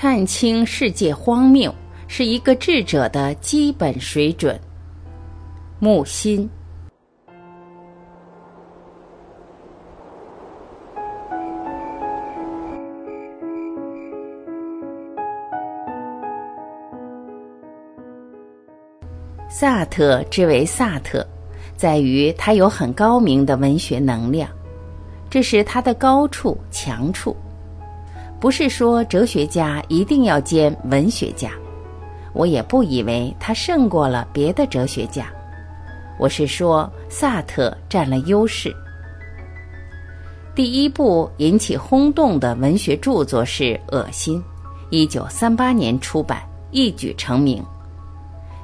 看清世界荒谬是一个智者的基本水准。木心。萨特之为萨特，在于他有很高明的文学能量，这是他的高处强处。不是说哲学家一定要兼文学家，我也不以为他胜过了别的哲学家。我是说，萨特占了优势。第一部引起轰动的文学著作是《恶心》，一九三八年出版，一举成名。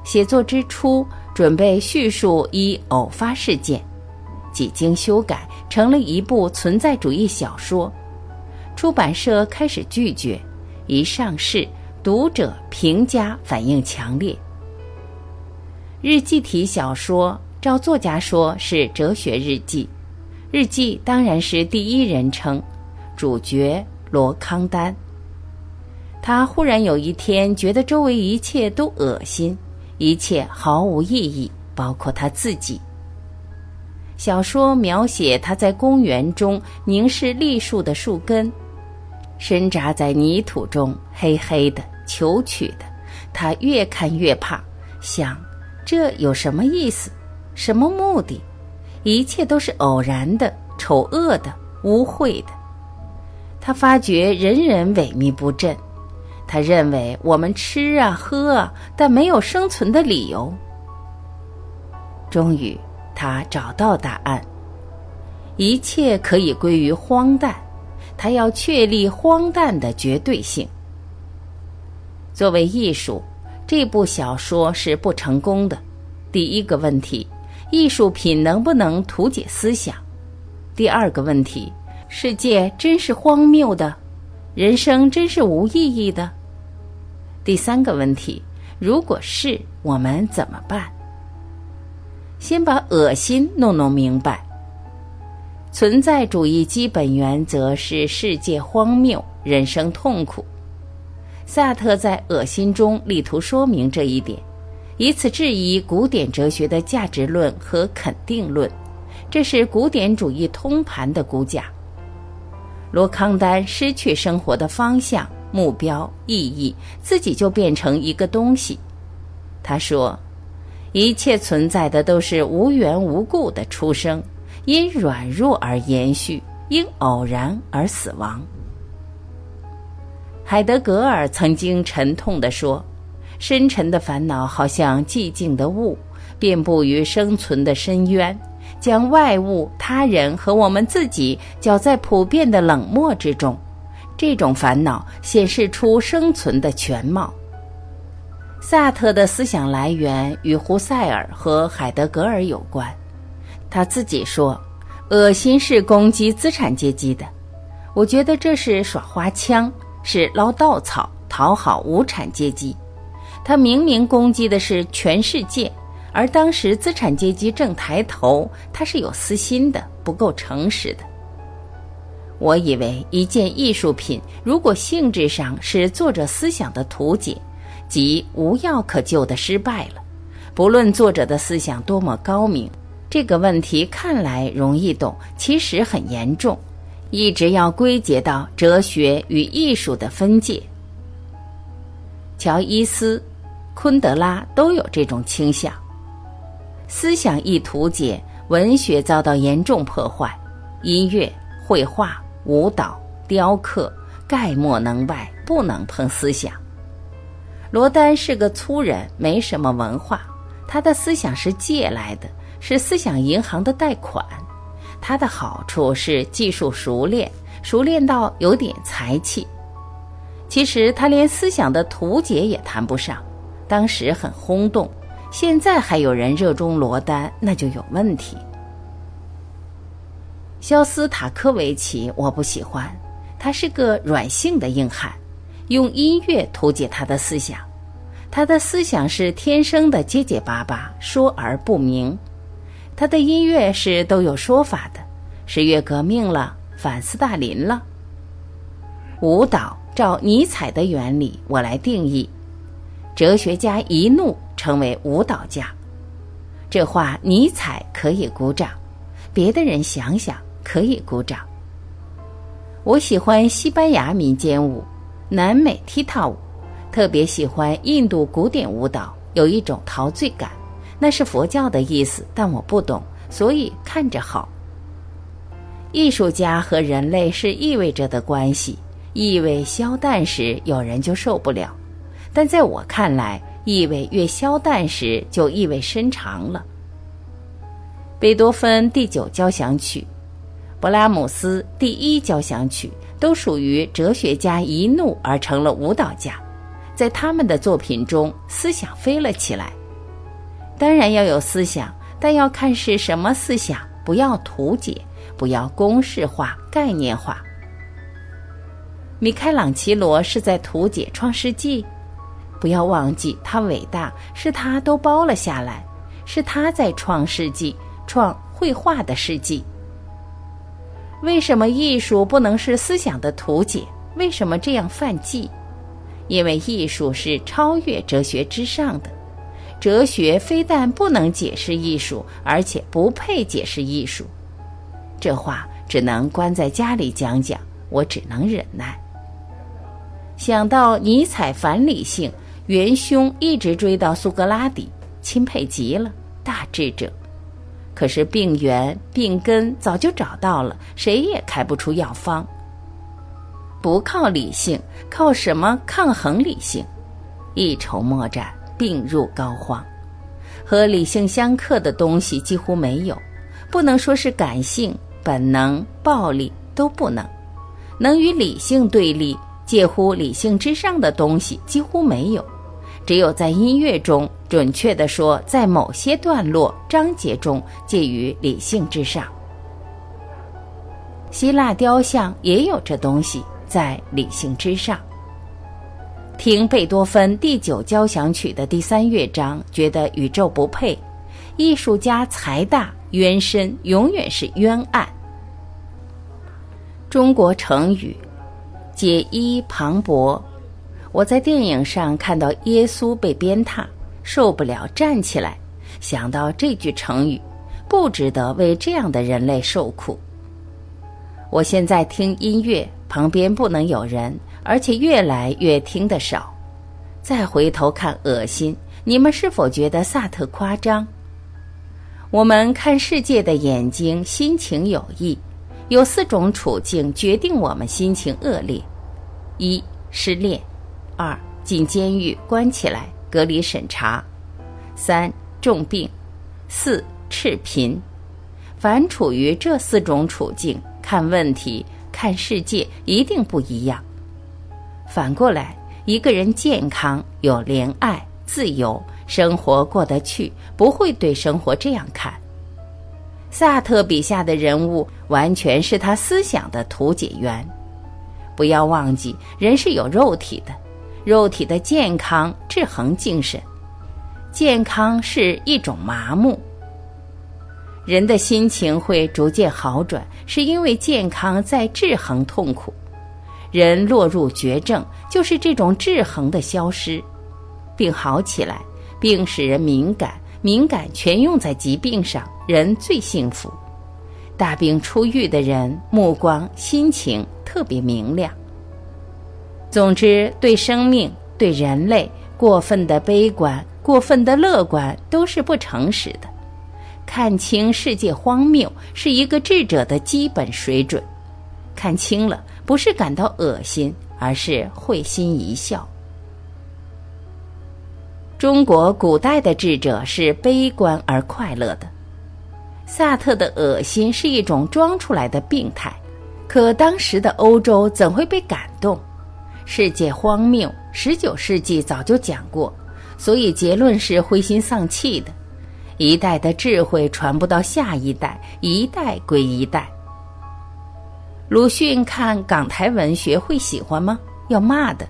写作之初，准备叙述一偶发事件，几经修改，成了一部存在主义小说。出版社开始拒绝，一上市，读者评价反应强烈。日记体小说，照作家说是哲学日记，日记当然是第一人称，主角罗康丹。他忽然有一天觉得周围一切都恶心。一切毫无意义，包括他自己。小说描写他在公园中凝视栗树的树根，深扎在泥土中，黑黑的、求取的。他越看越怕，想：这有什么意思？什么目的？一切都是偶然的、丑恶的、污秽的。他发觉人人萎靡不振。他认为我们吃啊喝啊，但没有生存的理由。终于，他找到答案：一切可以归于荒诞。他要确立荒诞的绝对性。作为艺术，这部小说是不成功的。第一个问题：艺术品能不能图解思想？第二个问题：世界真是荒谬的。人生真是无意义的。第三个问题，如果是我们怎么办？先把恶心弄弄明白。存在主义基本原则是世界荒谬，人生痛苦。萨特在《恶心》中力图说明这一点，以此质疑古典哲学的价值论和肯定论，这是古典主义通盘的骨架。罗康丹失去生活的方向、目标、意义，自己就变成一个东西。他说：“一切存在的都是无缘无故的出生，因软弱而延续，因偶然而死亡。”海德格尔曾经沉痛地说：“深沉的烦恼好像寂静的雾，遍布于生存的深渊。”将外物、他人和我们自己搅在普遍的冷漠之中，这种烦恼显示出生存的全貌。萨特的思想来源与胡塞尔和海德格尔有关。他自己说：“恶心是攻击资产阶级的。”我觉得这是耍花枪，是捞稻草，讨好无产阶级。他明明攻击的是全世界。而当时资产阶级正抬头，他是有私心的，不够诚实的。我以为一件艺术品，如果性质上是作者思想的图解，即无药可救的失败了。不论作者的思想多么高明，这个问题看来容易懂，其实很严重，一直要归结到哲学与艺术的分界。乔伊斯、昆德拉都有这种倾向。思想一图解，文学遭到严重破坏，音乐、绘画、舞蹈、雕刻概莫能外，不能碰思想。罗丹是个粗人，没什么文化，他的思想是借来的，是思想银行的贷款。他的好处是技术熟练，熟练到有点才气。其实他连思想的图解也谈不上，当时很轰动。现在还有人热衷罗丹，那就有问题。肖斯塔科维奇我不喜欢，他是个软性的硬汉，用音乐图解他的思想，他的思想是天生的结结巴巴，说而不明。他的音乐是都有说法的，十月革命了，反斯大林了。舞蹈照尼采的原理，我来定义：哲学家一怒成为舞蹈家。这话尼采可以鼓掌，别的人想想可以鼓掌。我喜欢西班牙民间舞、南美踢踏舞，特别喜欢印度古典舞蹈，有一种陶醉感，那是佛教的意思，但我不懂，所以看着好。艺术家和人类是意味着的关系，意味消淡时，有人就受不了；但在我看来，意味越消淡时，就意味深长了。贝多芬第九交响曲，勃拉姆斯第一交响曲，都属于哲学家一怒而成了舞蹈家，在他们的作品中，思想飞了起来。当然要有思想，但要看是什么思想，不要图解。不要公式化、概念化。米开朗琪罗是在图解《创世纪》，不要忘记他伟大是他都包了下来，是他在创世纪、创绘画的世纪。为什么艺术不能是思想的图解？为什么这样犯忌？因为艺术是超越哲学之上的，哲学非但不能解释艺术，而且不配解释艺术。这话只能关在家里讲讲，我只能忍耐。想到尼采反理性，元凶一直追到苏格拉底，钦佩极了，大智者。可是病源、病根早就找到了，谁也开不出药方。不靠理性，靠什么抗衡理性？一筹莫展，病入膏肓。和理性相克的东西几乎没有，不能说是感性。本能、暴力都不能，能与理性对立、介乎理性之上的东西几乎没有。只有在音乐中，准确地说，在某些段落、章节中介于理性之上。希腊雕像也有这东西，在理性之上。听贝多芬第九交响曲的第三乐章，觉得宇宙不配，艺术家财大。冤深永远是冤案。中国成语“解衣磅礴”，我在电影上看到耶稣被鞭挞，受不了站起来，想到这句成语，不值得为这样的人类受苦。我现在听音乐，旁边不能有人，而且越来越听得少。再回头看恶心，你们是否觉得萨特夸张？我们看世界的眼睛，心情有异。有四种处境决定我们心情恶劣：一、失恋；二、进监狱关起来隔离审查；三、重病；四、赤贫。凡处于这四种处境，看问题、看世界一定不一样。反过来，一个人健康、有怜爱、自由。生活过得去，不会对生活这样看。萨特笔下的人物完全是他思想的图解员。不要忘记，人是有肉体的，肉体的健康制衡精神。健康是一种麻木。人的心情会逐渐好转，是因为健康在制衡痛苦。人落入绝症，就是这种制衡的消失，并好起来。病使人敏感，敏感全用在疾病上，人最幸福。大病初愈的人，目光、心情特别明亮。总之，对生命、对人类过分的悲观、过分的乐观，都是不诚实的。看清世界荒谬，是一个智者的基本水准。看清了，不是感到恶心，而是会心一笑。中国古代的智者是悲观而快乐的，萨特的恶心是一种装出来的病态，可当时的欧洲怎会被感动？世界荒谬，十九世纪早就讲过，所以结论是灰心丧气的。一代的智慧传不到下一代，一代归一代。鲁迅看港台文学会喜欢吗？要骂的。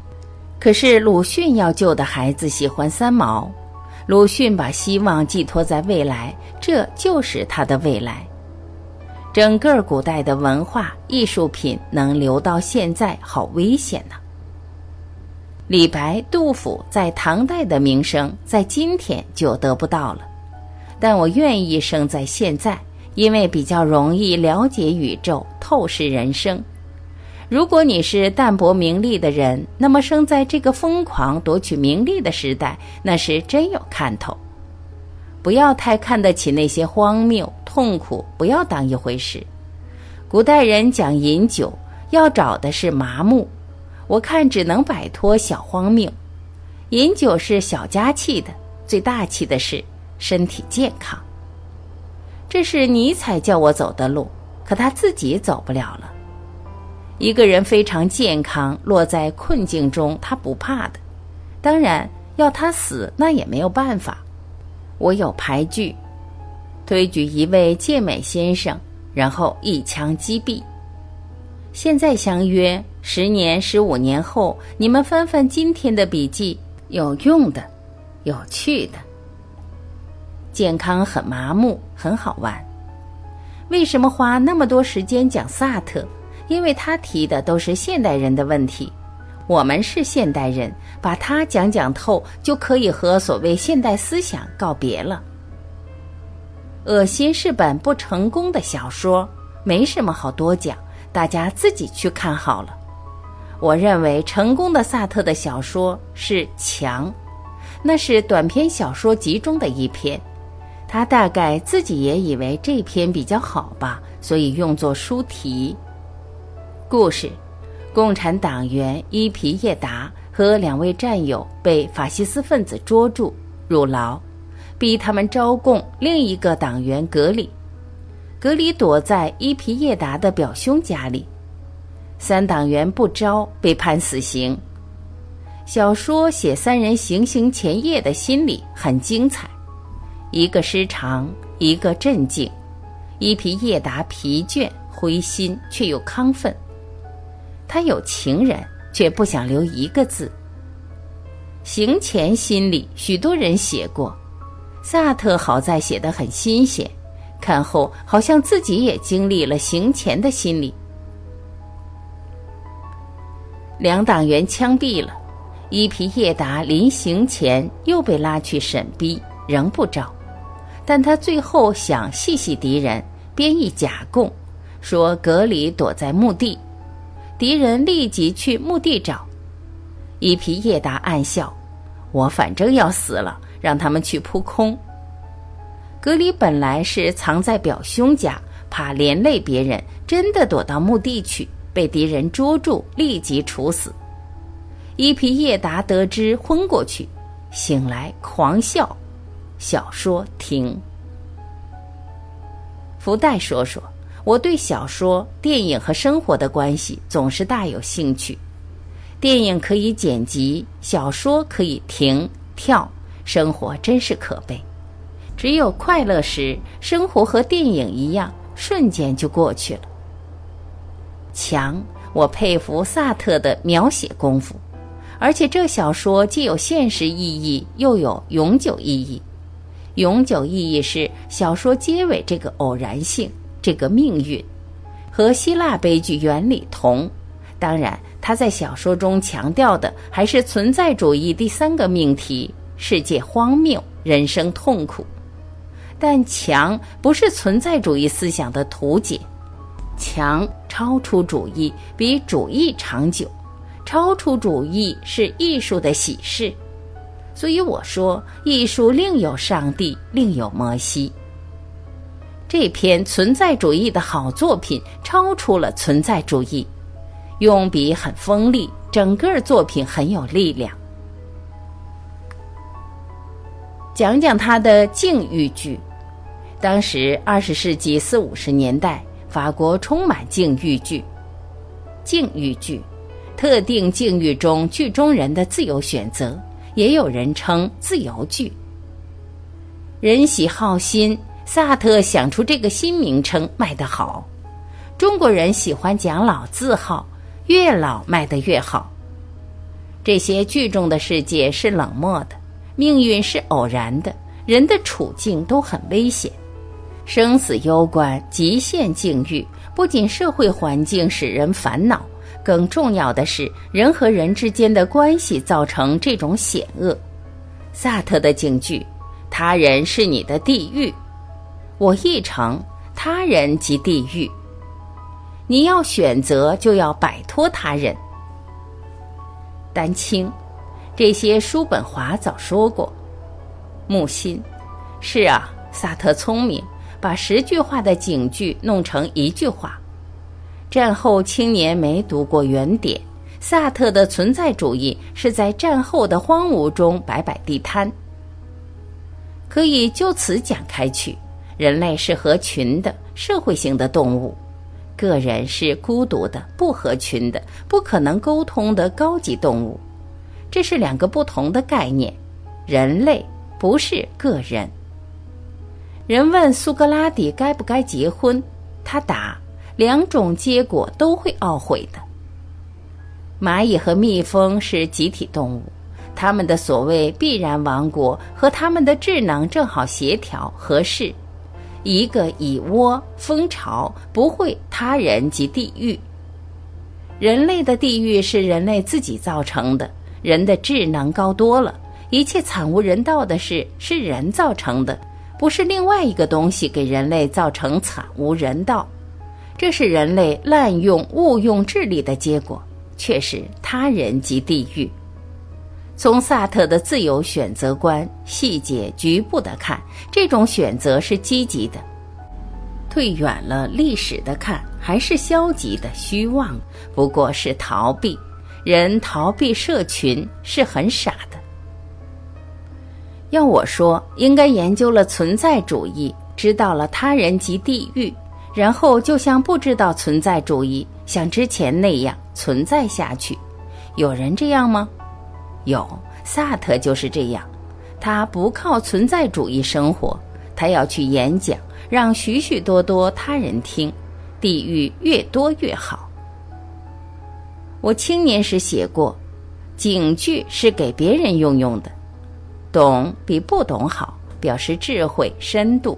可是鲁迅要救的孩子喜欢三毛，鲁迅把希望寄托在未来，这就是他的未来。整个古代的文化艺术品能留到现在，好危险呐。李白、杜甫在唐代的名声，在今天就得不到了。但我愿意生在现在，因为比较容易了解宇宙，透视人生。如果你是淡泊名利的人，那么生在这个疯狂夺取名利的时代，那是真有看头。不要太看得起那些荒谬、痛苦，不要当一回事。古代人讲饮酒，要找的是麻木。我看只能摆脱小荒谬。饮酒是小家气的，最大气的是身体健康。这是尼采叫我走的路，可他自己走不了了。一个人非常健康，落在困境中，他不怕的。当然，要他死，那也没有办法。我有牌具，推举一位健美先生，然后一枪击毙。现在相约十年、十五年后，你们翻翻今天的笔记，有用的，有趣的。健康很麻木，很好玩。为什么花那么多时间讲萨特？因为他提的都是现代人的问题。我们是现代人，把它讲讲透，就可以和所谓现代思想告别了。恶心是本不成功的小说，没什么好多讲，大家自己去看好了。我认为成功的萨特的小说是《墙》，那是短篇小说集中的一篇，他大概自己也以为这篇比较好吧，所以用作书题。故事。共产党员伊皮叶达和两位战友被法西斯分子捉住入牢，逼他们招供另一个党员格里。格里躲在伊皮叶达的表兄家里。三党员不招，被判死刑。小说写三人行刑前夜的心理很精彩，一个失常，一个镇静。伊皮叶达疲倦、灰心，却又亢奋。他有情人，却不想留一个字。行前心理，许多人写过，萨特好在写得很新鲜，看后好像自己也经历了行前的心理。两党员枪毙了，伊皮叶达临行前又被拉去审逼，仍不招，但他最后想细细敌人，编一假供，说格里躲在墓地。敌人立即去墓地找，伊皮叶达暗笑：“我反正要死了，让他们去扑空。”格里本来是藏在表兄家，怕连累别人，真的躲到墓地去，被敌人捉住，立即处死。伊皮叶达得知昏过去，醒来狂笑。小说停。福袋说说。我对小说、电影和生活的关系总是大有兴趣。电影可以剪辑，小说可以停跳，生活真是可悲。只有快乐时，生活和电影一样，瞬间就过去了。强，我佩服萨特的描写功夫，而且这小说既有现实意义，又有永久意义。永久意义是小说结尾这个偶然性。这个命运和希腊悲剧原理同，当然，他在小说中强调的还是存在主义第三个命题：世界荒谬，人生痛苦。但强不是存在主义思想的图解，强超出主义，比主义长久。超出主义是艺术的喜事，所以我说，艺术另有上帝，另有摩西。这篇存在主义的好作品超出了存在主义，用笔很锋利，整个作品很有力量。讲讲他的境遇剧。当时二十世纪四五十年代，法国充满境遇剧。境遇剧，特定境遇中剧中人的自由选择，也有人称自由剧。人喜好新。萨特想出这个新名称卖得好，中国人喜欢讲老字号，越老卖得越好。这些剧中的世界是冷漠的，命运是偶然的，人的处境都很危险。生死攸关，极限境遇，不仅社会环境使人烦恼，更重要的是人和人之间的关系造成这种险恶。萨特的警句：“他人是你的地狱。”我亦成：“他人即地狱。”你要选择，就要摆脱他人。丹青，这些叔本华早说过。木心，是啊，萨特聪明。把十句话的警句弄成一句话。战后青年没读过原点，萨特的存在主义是在战后的荒芜中摆摆地摊。可以就此讲开去：人类是合群的社会性的动物，个人是孤独的不合群的不可能沟通的高级动物。这是两个不同的概念。人类不是个人。人问苏格拉底该不该结婚，他答：两种结果都会懊悔的。蚂蚁和蜜蜂是集体动物，它们的所谓必然王国和它们的智能正好协调合适。一个蚁窝蜂巢不会他人及地狱。人类的地狱是人类自己造成的，人的智能高多了，一切惨无人道的事是人造成的。不是另外一个东西给人类造成惨无人道，这是人类滥用误用智力的结果，却是他人即地狱。从萨特的自由选择观细节局部的看，这种选择是积极的；退远了历史的看，还是消极的虚妄，不过是逃避。人逃避社群是很傻的。要我说，应该研究了存在主义，知道了他人即地狱，然后就像不知道存在主义，像之前那样存在下去。有人这样吗？有，萨特就是这样。他不靠存在主义生活，他要去演讲，让许许多多他人听，地狱越多越好。我青年时写过，警句是给别人用用的。懂比不懂好，表示智慧深度；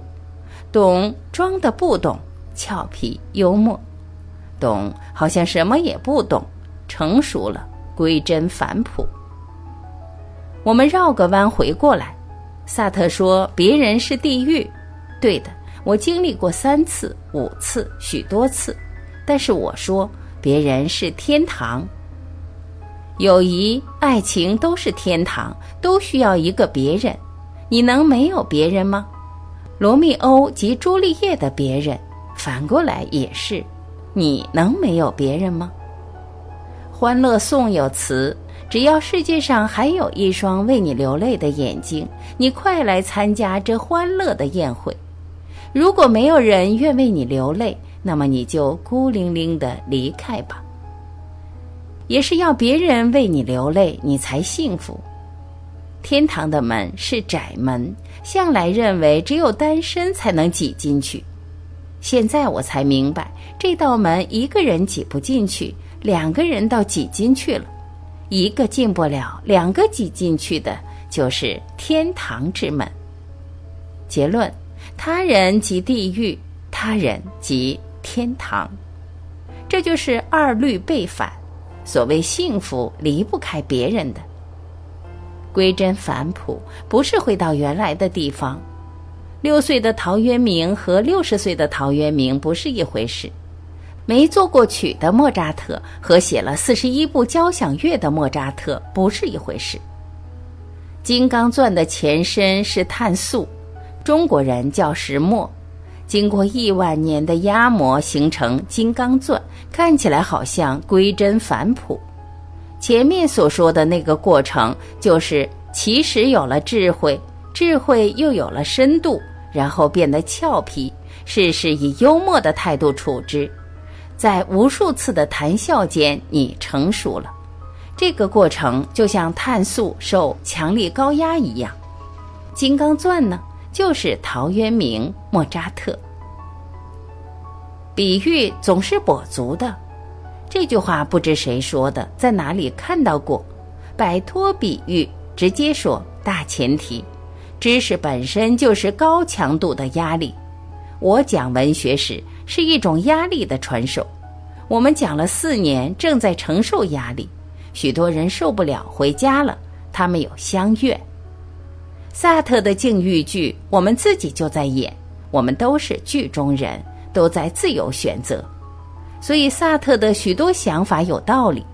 懂装的不懂，俏皮幽默；懂好像什么也不懂，成熟了归真返璞。我们绕个弯回过来，萨特说别人是地狱，对的，我经历过三次、五次、许多次，但是我说别人是天堂。友谊、爱情都是天堂，都需要一个别人。你能没有别人吗？罗密欧及朱丽叶的别人，反过来也是。你能没有别人吗？《欢乐颂》有词：只要世界上还有一双为你流泪的眼睛，你快来参加这欢乐的宴会。如果没有人愿为你流泪，那么你就孤零零的离开吧。也是要别人为你流泪，你才幸福。天堂的门是窄门，向来认为只有单身才能挤进去。现在我才明白，这道门一个人挤不进去，两个人倒挤进去了。一个进不了，两个挤进去的，就是天堂之门。结论：他人即地狱，他人即天堂。这就是二律背反。所谓幸福离不开别人的，归真返璞不是回到原来的地方。六岁的陶渊明和六十岁的陶渊明不是一回事。没作过曲的莫扎特和写了四十一部交响乐的莫扎特不是一回事。金刚钻的前身是碳素，中国人叫石墨。经过亿万年的压磨，形成金刚钻，看起来好像归真返璞。前面所说的那个过程，就是其实有了智慧，智慧又有了深度，然后变得俏皮，事事以幽默的态度处之，在无数次的谈笑间，你成熟了。这个过程就像碳素受强力高压一样，金刚钻呢？就是陶渊明、莫扎特。比喻总是跛足的，这句话不知谁说的，在哪里看到过？摆脱比喻，直接说大前提，知识本身就是高强度的压力。我讲文学史是一种压力的传授。我们讲了四年，正在承受压力，许多人受不了回家了。他们有相怨。萨特的境遇剧，我们自己就在演，我们都是剧中人，都在自由选择。所以萨特的许多想法有道理。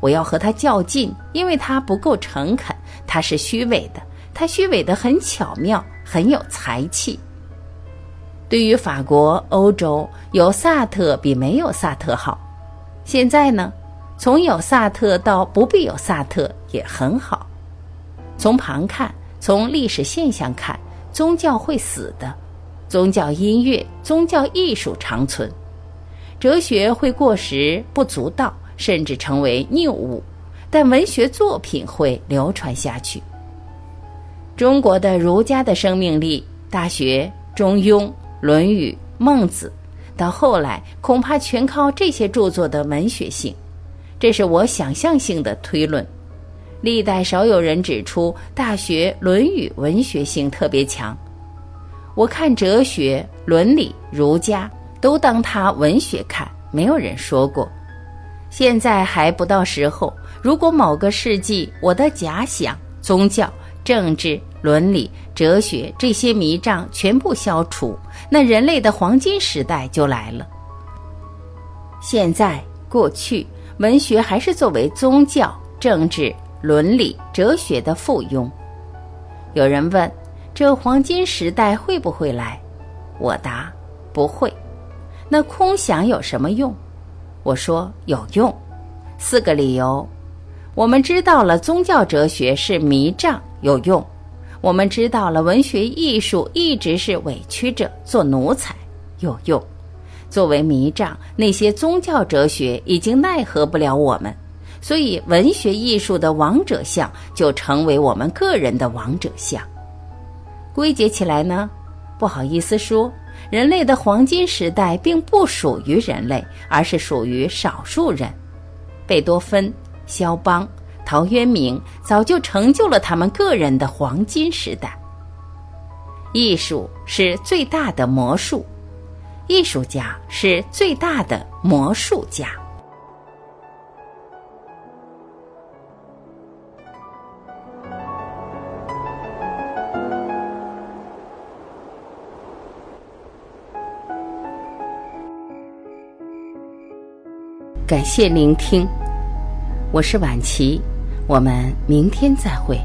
我要和他较劲，因为他不够诚恳，他是虚伪的，他虚伪的很巧妙，很有才气。对于法国、欧洲，有萨特比没有萨特好。现在呢，从有萨特到不必有萨特也很好。从旁看，从历史现象看，宗教会死的，宗教音乐、宗教艺术长存，哲学会过时不足道。甚至成为谬误，但文学作品会流传下去。中国的儒家的生命力，《大学》《中庸》《论语》《孟子》，到后来恐怕全靠这些著作的文学性。这是我想象性的推论。历代少有人指出，《大学》《论语》文学性特别强。我看哲学、伦理、儒家都当它文学看，没有人说过。现在还不到时候。如果某个世纪，我的假想，宗教、政治、伦理、哲学这些迷障全部消除，那人类的黄金时代就来了。现在、过去，文学还是作为宗教、政治、伦理、哲学的附庸。有人问：这黄金时代会不会来？我答：不会。那空想有什么用？我说有用，四个理由：我们知道了宗教哲学是迷障，有用；我们知道了文学艺术一直是委屈着做奴才，有用。作为迷障，那些宗教哲学已经奈何不了我们，所以文学艺术的王者相就成为我们个人的王者相。归结起来呢，不好意思说。人类的黄金时代并不属于人类，而是属于少数人。贝多芬、肖邦、陶渊明早就成就了他们个人的黄金时代。艺术是最大的魔术，艺术家是最大的魔术家。感谢聆听，我是晚琪，我们明天再会。